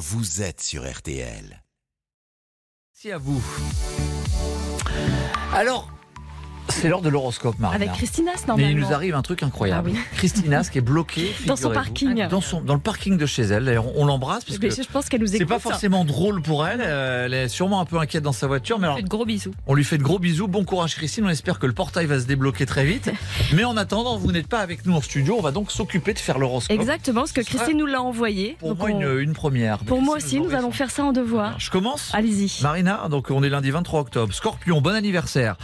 vous êtes sur RTL. Merci à vous. Alors, c'est l'heure de l'horoscope, Marina. Avec Christinas, Mais normalement. il nous arrive un truc incroyable. Ah oui. Christinas qui est bloquée Dans son parking. Dans, son, dans le parking de chez elle. D'ailleurs, on l'embrasse parce Mais que je pense qu'elle nous c'est écoute. pas forcément drôle pour elle. Euh, Elle est sûrement un peu inquiète dans sa voiture. Mais alors, de gros bisous. on lui fait de gros bisous. Bon courage, Christine. On espère que le portail va se débloquer très vite. Mais en attendant, vous n'êtes pas avec nous en studio. On va donc s'occuper de faire l'horoscope. Exactement, parce que Christine nous l'a envoyé. Pour Donc moi, on- une, une première. Pour moi aussi, nous allons faire ça en devoir. Je commence Allez-y. Marina, donc on est lundi 23 octobre. Scorpion, bon anniversaire.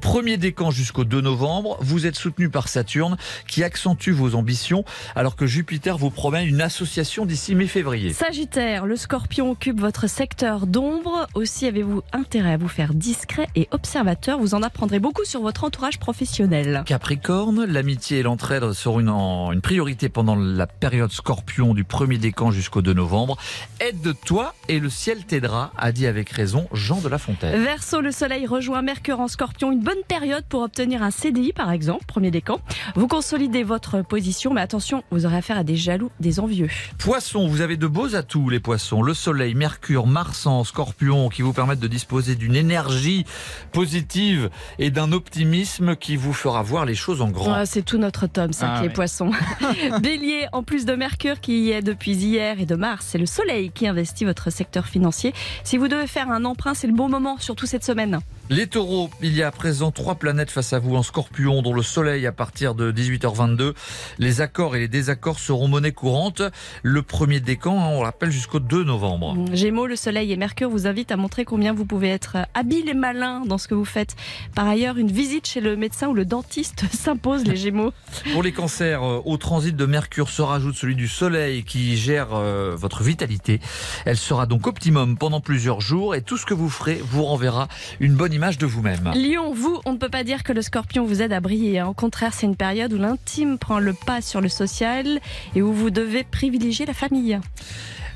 Premier jusqu'au 2 novembre. Vous êtes soutenu par Saturne qui accentue vos ambitions alors que Jupiter vous promet une association d'ici mi-février. Sagittaire, le scorpion occupe votre secteur d'ombre. Aussi avez-vous intérêt à vous faire discret et observateur. Vous en apprendrez beaucoup sur votre entourage professionnel. Capricorne, l'amitié et l'entraide seront une, en- une priorité pendant la période scorpion du premier décan jusqu'au 2 novembre. Aide-toi et le ciel t'aidera, a dit avec raison Jean de La Fontaine. Verseau, le soleil rejoint Mercure en scorpion. Une bonne période pour obtenir un CDI, par exemple, premier décan. Vous consolidez votre position, mais attention, vous aurez affaire à des jaloux, des envieux. Poisson, vous avez de beaux atouts, les poissons. Le soleil, Mercure, Mars en scorpion qui vous permettent de disposer d'une énergie positive et d'un optimisme qui vous fera voir les choses en grand. Ah, c'est tout notre tome, ça, Ah les oui. poissons. Bélier, en plus de Mercure qui y est depuis hier et de Mars, c'est le Soleil qui investit votre secteur financier. Si vous devez faire un emprunt, c'est le bon moment, surtout cette semaine. Les taureaux, il y a à présent trois planètes face à vous en scorpion, dont le soleil à partir de 18h22. Les accords et les désaccords seront monnaie courante. Le premier décan, hein, on rappelle, jusqu'au 2 novembre. Gémeaux, le Soleil et Mercure vous invitent à montrer combien vous pouvez être habile et malin dans ce que vous faites. Par ailleurs, une visite chez le médecin ou le dentiste s'impose, les Gémeaux. Pour les cancers, euh, au transit de Mercure se rajoute celui du Soleil qui gère euh, votre vitalité. Elle sera donc optimum pendant plusieurs jours et tout ce que vous ferez vous renverra une bonne image de vous-même. Lion, vous, on ne peut pas dire que le scorpion vous aide à briller. hein. Au contraire, c'est une période où l'intime prend le pas sur le social et où vous devez privilégier la famille.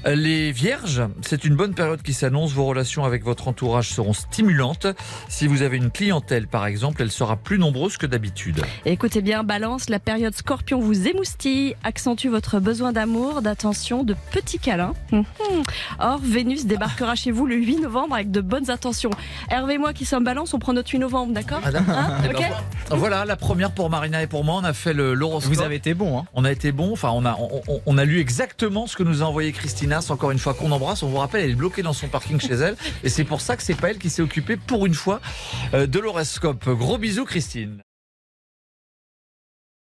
Les vierges, c'est une bonne période qui s'annonce. Vos relations avec votre entourage seront stimulantes. Si vous avez une clientèle, par exemple, elle sera plus nombreuse que d'habitude. Écoutez bien, balance, la période scorpion vous émoustille, accentue votre besoin d'amour, d'attention, de petits câlins. Mhm. Or, Vénus débarquera chez vous le 8 novembre avec de bonnes intentions. Hervé et moi qui sommes balance, on prend notre 8 novembre, d'accord Ah. Hein Eh ben, Voilà, la première pour Marina et pour moi. On a fait le- l'horoscope. Vous avez été bon, hein On a été bon. Enfin, on a, on, on- on a lu exactement ce que nous a envoyé Encore une fois, qu'on embrasse. On vous rappelle, elle est bloquée dans son parking chez elle. Et c'est pour ça que c'est pas elle qui s'est occupée pour une fois euh, de l'horoscope. Gros bisous, Christine.